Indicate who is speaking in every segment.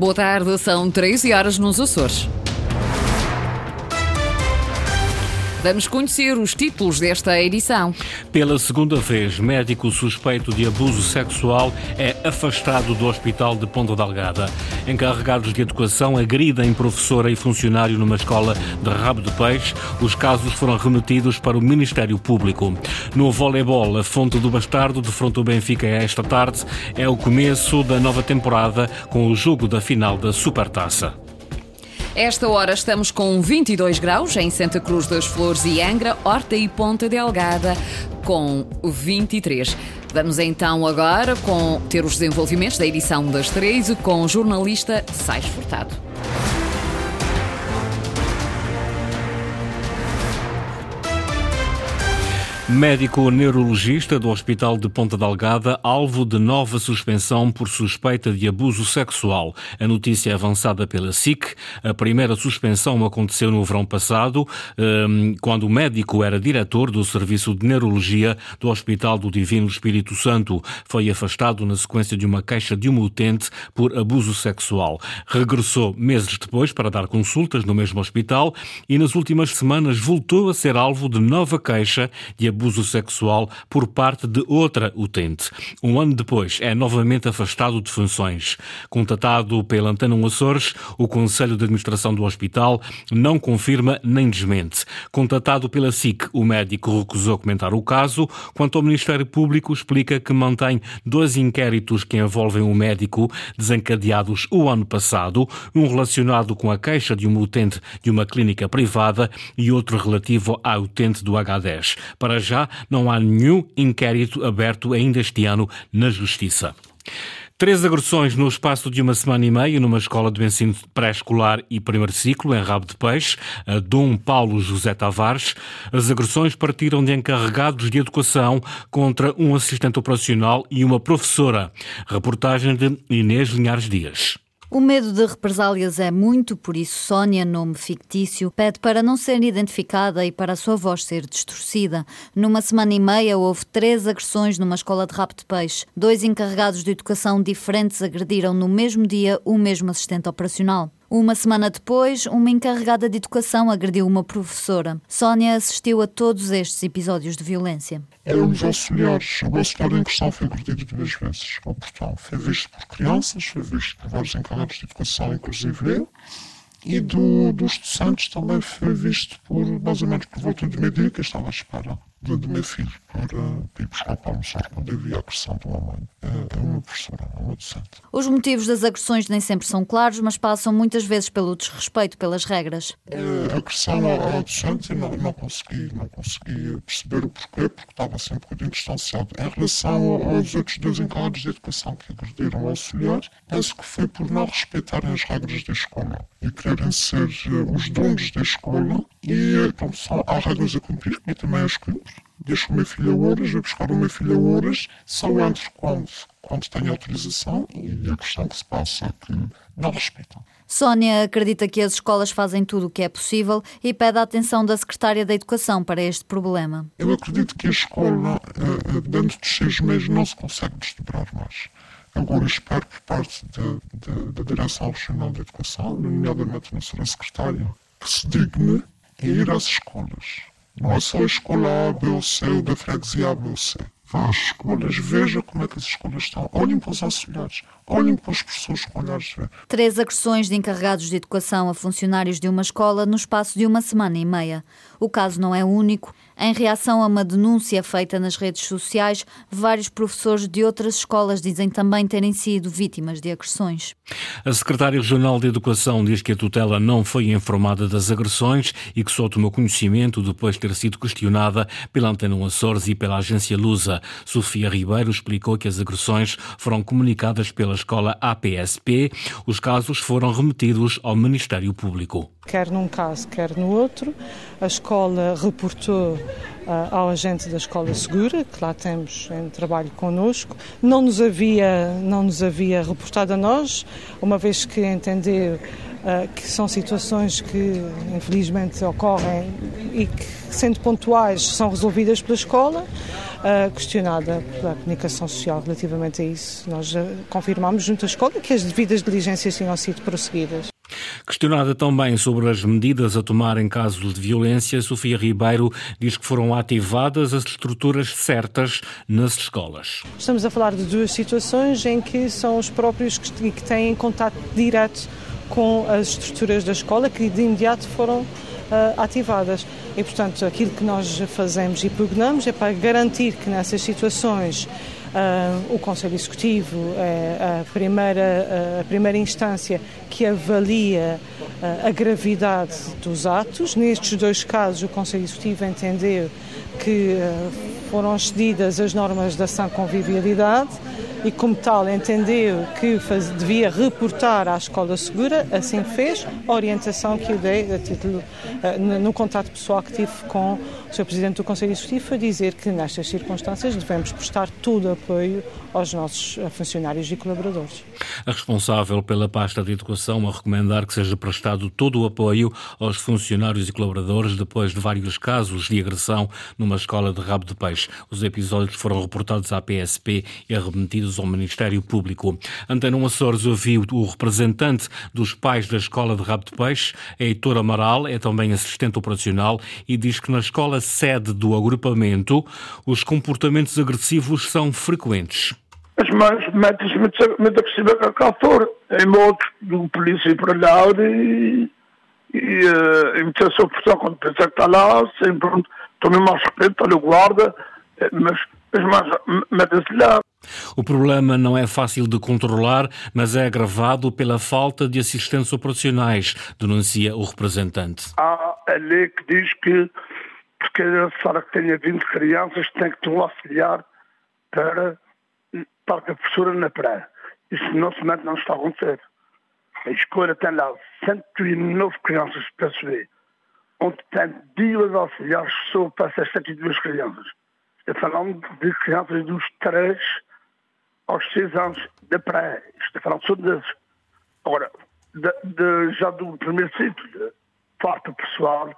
Speaker 1: Boa tarde, são 13 horas nos Açores. Vamos conhecer os títulos desta edição.
Speaker 2: Pela segunda vez, médico suspeito de abuso sexual é afastado do Hospital de Ponta Delgada. Encarregados de educação agridem professora e funcionário numa escola de rabo de peixe. Os casos foram remetidos para o Ministério Público. No voleibol, a Fonte do Bastardo defrontou o Benfica esta tarde. É o começo da nova temporada com o jogo da final da Supertaça.
Speaker 1: Esta hora estamos com 22 graus em Santa Cruz das Flores e Angra, Horta e Ponta Delgada com 23. Vamos então agora com ter os desenvolvimentos da edição das 13 com o jornalista Sais Furtado.
Speaker 2: Médico neurologista do Hospital de Ponta Delgada, alvo de nova suspensão por suspeita de abuso sexual. A notícia é avançada pela SIC. A primeira suspensão aconteceu no verão passado, hum, quando o médico era diretor do Serviço de Neurologia do Hospital do Divino Espírito Santo. Foi afastado na sequência de uma queixa de um utente por abuso sexual. Regressou meses depois para dar consultas no mesmo hospital e nas últimas semanas voltou a ser alvo de nova queixa de abuso abuso sexual por parte de outra utente. Um ano depois, é novamente afastado de funções. Contatado pela Antena Açores, o Conselho de Administração do Hospital não confirma nem desmente. Contatado pela SIC, o médico recusou comentar o caso. Quanto ao Ministério Público, explica que mantém dois inquéritos que envolvem o médico, desencadeados o ano passado, um relacionado com a queixa de um utente de uma clínica privada e outro relativo à utente do H10. Para já não há nenhum inquérito aberto ainda este ano na Justiça. Três agressões no espaço de uma semana e meia numa escola de ensino pré-escolar e primeiro ciclo, em Rabo de Peixe, a Dom Paulo José Tavares. As agressões partiram de encarregados de educação contra um assistente operacional e uma professora. Reportagem de Inês Linhares Dias.
Speaker 3: O medo de represálias é muito, por isso Sónia, nome fictício, pede para não ser identificada e para a sua voz ser distorcida. Numa semana e meia houve três agressões numa escola de rapto de peixe. Dois encarregados de educação diferentes agrediram no mesmo dia o mesmo assistente operacional. Uma semana depois, uma encarregada de educação agrediu uma professora. Sónia assistiu a todos estes episódios de violência.
Speaker 4: Éramos auxiliares. O auxiliar em questão foi agredido duas vezes. O portão foi visto por crianças, foi visto por vários encarregados de educação, inclusive eu. E do, dos docentes também foi visto por, mais ou menos por volta de meio-dia, que estava à espera do, do meu filho para, ir buscar para almoçar quando vi a agressão de uma mãe. É, uma professora, é uma docente.
Speaker 3: Os motivos das agressões nem sempre são claros, mas passam muitas vezes pelo desrespeito pelas regras.
Speaker 4: É, a agressão à docente não, não, consegui, não consegui perceber o porquê, porque estava assim um bocadinho distanciado. Em relação aos outros dois encarregados de educação que agrediram o auxiliar, penso que foi por não respeitarem as regras da escola e quererem ser uh, os donos da escola e então só há regras a cumprir, e também as cumpro deixo o meu filho a horas, vou buscar o meu filho a horas, só entro quando, quando tenho autorização e a questão que se passa é que não respeitam.
Speaker 3: Sónia acredita que as escolas fazem tudo o que é possível e pede a atenção da Secretária da Educação para este problema.
Speaker 4: Eu acredito que a escola, eh, eh, dentro dos seis meses, não se consegue desdobrar mais. Agora espero por parte da Direção Regional da Educação, nomeadamente na Sra. Secretária, que se digne ir às escolas não é só a escola A, B ou C ou da freguesia A, B ou C. Vá às escolas, veja como é que as escolas estão. Olhem para os auxiliares, olhem para as pessoas com olhares.
Speaker 3: Três agressões de encarregados de educação a funcionários de uma escola no espaço de uma semana e meia. O caso não é único. Em reação a uma denúncia feita nas redes sociais, vários professores de outras escolas dizem também terem sido vítimas de agressões.
Speaker 2: A secretária regional de Educação diz que a tutela não foi informada das agressões e que só tomou conhecimento depois de ter sido questionada pela Antena Açores e pela agência Lusa. Sofia Ribeiro explicou que as agressões foram comunicadas pela escola APSP. Os casos foram remetidos ao Ministério Público.
Speaker 5: Quer num caso, quer no outro, a escola reportou uh, ao agente da Escola Segura, que lá temos em trabalho connosco. Não nos havia, não nos havia reportado a nós, uma vez que entendeu uh, que são situações que infelizmente ocorrem e que, sendo pontuais, são resolvidas pela escola. Uh, questionada pela comunicação social relativamente a isso. Nós confirmamos junto à escola que as devidas diligências tinham sido prosseguidas.
Speaker 2: Questionada também sobre as medidas a tomar em casos de violência, Sofia Ribeiro diz que foram ativadas as estruturas certas nas escolas.
Speaker 5: Estamos a falar de duas situações em que são os próprios que, têm contato direto com as estruturas da escola que de imediato foram uh, ativadas. E, portanto, aquilo que nós fazemos e prognamos é para garantir que nessas situações Uh, o Conselho Executivo é a primeira, a primeira instância que avalia uh, a gravidade dos atos. Nestes dois casos, o Conselho Executivo entendeu que foram excedidas as normas da sã convivialidade e, como tal, entendeu que faz, devia reportar à Escola Segura, assim fez, a orientação que eu dei a título, no, no contato pessoal que tive com o Sr. Presidente do Conselho Executivo, foi dizer que nestas circunstâncias devemos prestar todo apoio aos nossos funcionários e colaboradores.
Speaker 2: A responsável pela pasta de educação a recomendar que seja prestado todo o apoio aos funcionários e colaboradores depois de vários casos de agressão numa escola de rabo de peixe. Os episódios foram reportados à PSP e remetidos ao Ministério Público. Antena Açores ouviu o representante dos pais da escola de rabo de peixe, Heitor Amaral, é também assistente operacional e diz que na escola sede do agrupamento os comportamentos agressivos são frequentes
Speaker 6: as mães metem-se muito agressiva com a calçora. Em modos do polícia para lá e, e, uh, e meter a sua pressão quando pensa que está lá, sempre tomem mais respeito, olha o guarda, eh, mas as mães metem-se lá.
Speaker 2: O problema não é fácil de controlar, mas é agravado pela falta de assistentes operacionais, denuncia o representante.
Speaker 6: Há a lei que diz que porque a senhora que tenha 20 crianças tem que ter um auxiliar para para que a professora na praia. Isso não se não está a acontecer. A escola tem lá 109 crianças para subir, onde tem duas auxiliares só para essas 102 crianças. Estou falando de crianças dos 3 aos 6 anos da praia. Estou falando só desses. Agora, de, de, já do primeiro ciclo, parte pessoal,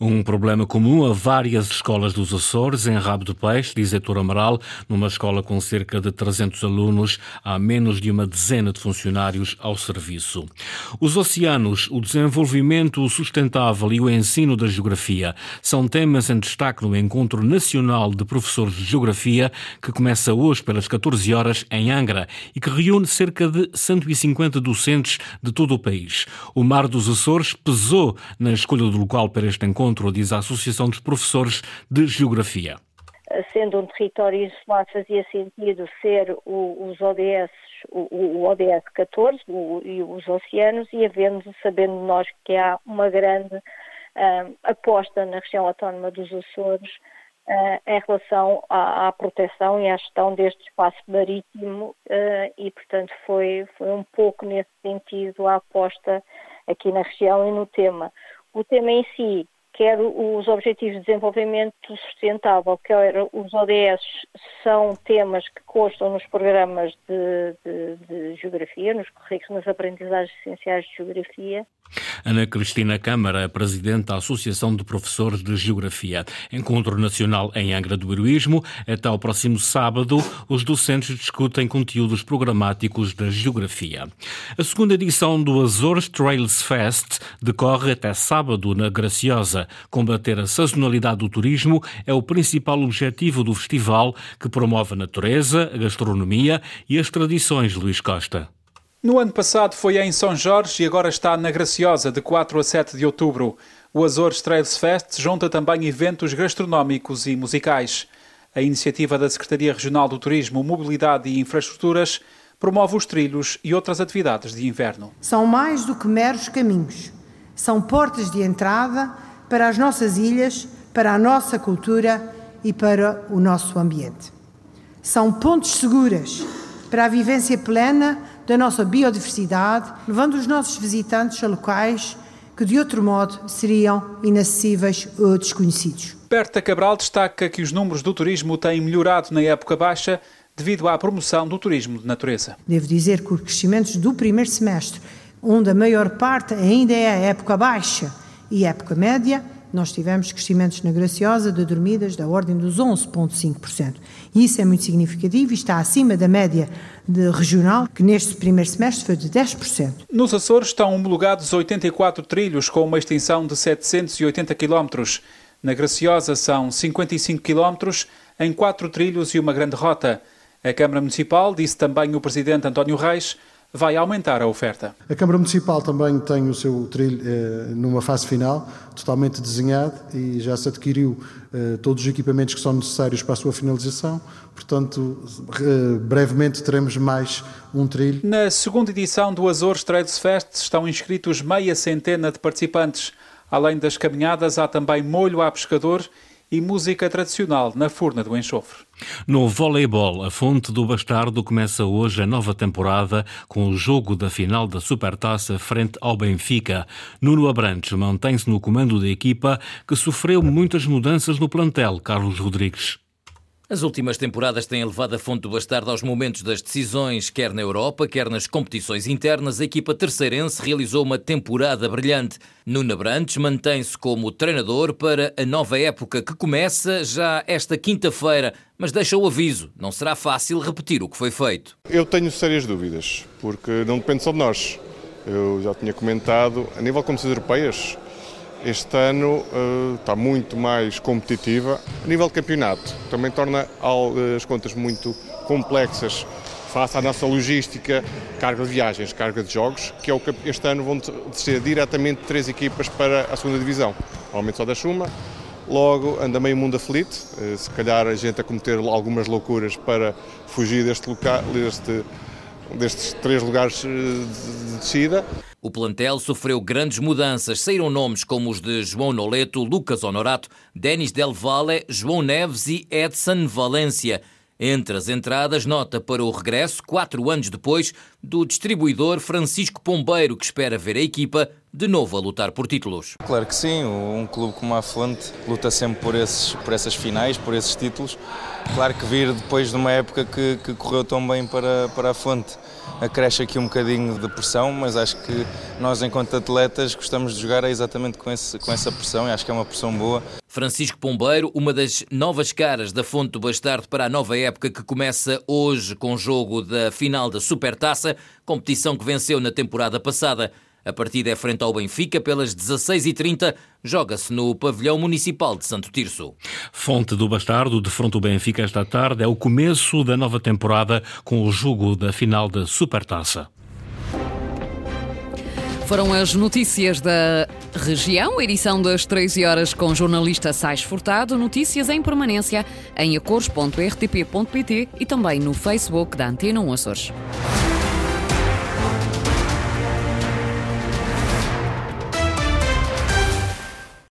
Speaker 2: um problema comum a várias escolas dos Açores, em Rabo do Peixe, diz Heitor Amaral, numa escola com cerca de 300 alunos, há menos de uma dezena de funcionários ao serviço. Os oceanos, o desenvolvimento sustentável e o ensino da geografia são temas em destaque no Encontro Nacional de Professores de Geografia, que começa hoje pelas 14 horas em Angra e que reúne cerca de 150 docentes de todo o país. O Mar dos Açores pesou na escolha do local para este encontro encontro, diz a Associação dos Professores de Geografia.
Speaker 7: Sendo um território insular, fazia sentido ser o, os ODS, o, o ODS 14 o, e os oceanos, e havendo, sabendo nós que há uma grande uh, aposta na região autónoma dos Açores uh, em relação à, à, proteção e à gestão deste espaço marítimo, uh, e, portanto, foi, foi um pouco nesse sentido a aposta aqui na região e no tema. O tema em si quer os Objetivos de Desenvolvimento Sustentável, quer os ODS, são temas que constam nos programas de, de, de Geografia, nos currículos, nas aprendizagens essenciais de Geografia.
Speaker 2: Ana Cristina Câmara, presidente da Associação de Professores de Geografia. Encontro Nacional em Angra do Heroísmo. Até ao próximo sábado, os docentes discutem conteúdos programáticos da Geografia. A segunda edição do Azores Trails Fest decorre até sábado na Graciosa. Combater a sazonalidade do turismo é o principal objetivo do festival, que promove a natureza, a gastronomia e as tradições, Luís Costa.
Speaker 8: No ano passado foi em São Jorge e agora está na Graciosa, de 4 a 7 de outubro. O Azores Trails Fest junta também eventos gastronómicos e musicais. A iniciativa da Secretaria Regional do Turismo, Mobilidade e Infraestruturas promove os trilhos e outras atividades de inverno.
Speaker 9: São mais do que meros caminhos. São portas de entrada para as nossas ilhas, para a nossa cultura e para o nosso ambiente. São pontes seguras para a vivência plena da nossa biodiversidade, levando os nossos visitantes a locais que de outro modo seriam inacessíveis ou desconhecidos.
Speaker 8: Berta Cabral destaca que os números do turismo têm melhorado na época baixa devido à promoção do turismo de natureza.
Speaker 9: Devo dizer que os crescimentos do primeiro semestre onde a maior parte ainda é a época baixa e época média, nós tivemos crescimentos na Graciosa de dormidas da ordem dos 11,5%. E isso é muito significativo e está acima da média regional, que neste primeiro semestre foi de 10%.
Speaker 8: Nos Açores estão homologados 84 trilhos com uma extensão de 780 km. Na Graciosa são 55 km em quatro trilhos e uma grande rota. A Câmara Municipal, disse também o Presidente António Reis, vai aumentar a oferta.
Speaker 10: A Câmara Municipal também tem o seu trilho eh, numa fase final, totalmente desenhado e já se adquiriu eh, todos os equipamentos que são necessários para a sua finalização. Portanto, eh, brevemente teremos mais um trilho.
Speaker 8: Na segunda edição do Azores Trades Fest estão inscritos meia centena de participantes. Além das caminhadas, há também molho a pescador e música tradicional na Furna do Enxofre.
Speaker 2: No voleibol, a Fonte do Bastardo começa hoje a nova temporada com o jogo da final da Supertaça frente ao Benfica. Nuno Abrantes mantém-se no comando da equipa que sofreu muitas mudanças no plantel, Carlos Rodrigues.
Speaker 11: As últimas temporadas têm levado a Fonte do Bastardo aos momentos das decisões, quer na Europa, quer nas competições internas. A equipa terceirense realizou uma temporada brilhante. Nuno Brantes mantém-se como treinador para a nova época que começa já esta quinta-feira, mas deixa o aviso: não será fácil repetir o que foi feito.
Speaker 12: Eu tenho sérias dúvidas, porque não depende só de nós. Eu já tinha comentado, a nível de competições europeias, este ano uh, está muito mais competitiva. A nível de campeonato, também torna as contas muito complexas face à nossa logística, carga de viagens, carga de jogos, que é o que este ano vão ser diretamente três equipas para a segunda divisão. Normalmente só da Chuma, logo anda meio mundo aflito, uh, se calhar a gente a cometer algumas loucuras para fugir deste, local, deste destes três lugares eh, de descida.
Speaker 11: O plantel sofreu grandes mudanças. Saíram nomes como os de João Noleto, Lucas Honorato, Denis Del Valle, João Neves e Edson Valência. Entre as entradas, nota para o regresso, quatro anos depois, do distribuidor Francisco Pombeiro, que espera ver a equipa de novo a lutar por títulos.
Speaker 13: Claro que sim, um clube como a Fonte luta sempre por, esses, por essas finais, por esses títulos. Claro que vir depois de uma época que, que correu tão bem para, para a Fonte acresce aqui um bocadinho de pressão, mas acho que nós, enquanto atletas, gostamos de jogar exatamente com, esse, com essa pressão e acho que é uma pressão boa.
Speaker 11: Francisco Pombeiro, uma das novas caras da Fonte do Bastardo para a nova época que começa hoje com o jogo da final da Supertaça, competição que venceu na temporada passada. A partida é frente ao Benfica pelas 16h30. Joga-se no pavilhão municipal de Santo Tirso.
Speaker 2: Fonte do Bastardo, de fronte ao Benfica esta tarde, é o começo da nova temporada com o jogo da final da Supertaça.
Speaker 1: Foram as notícias da região, edição das 13 horas com o jornalista Sais Furtado. Notícias em permanência em acores.rtp.pt e também no Facebook da Antena 1 Açores.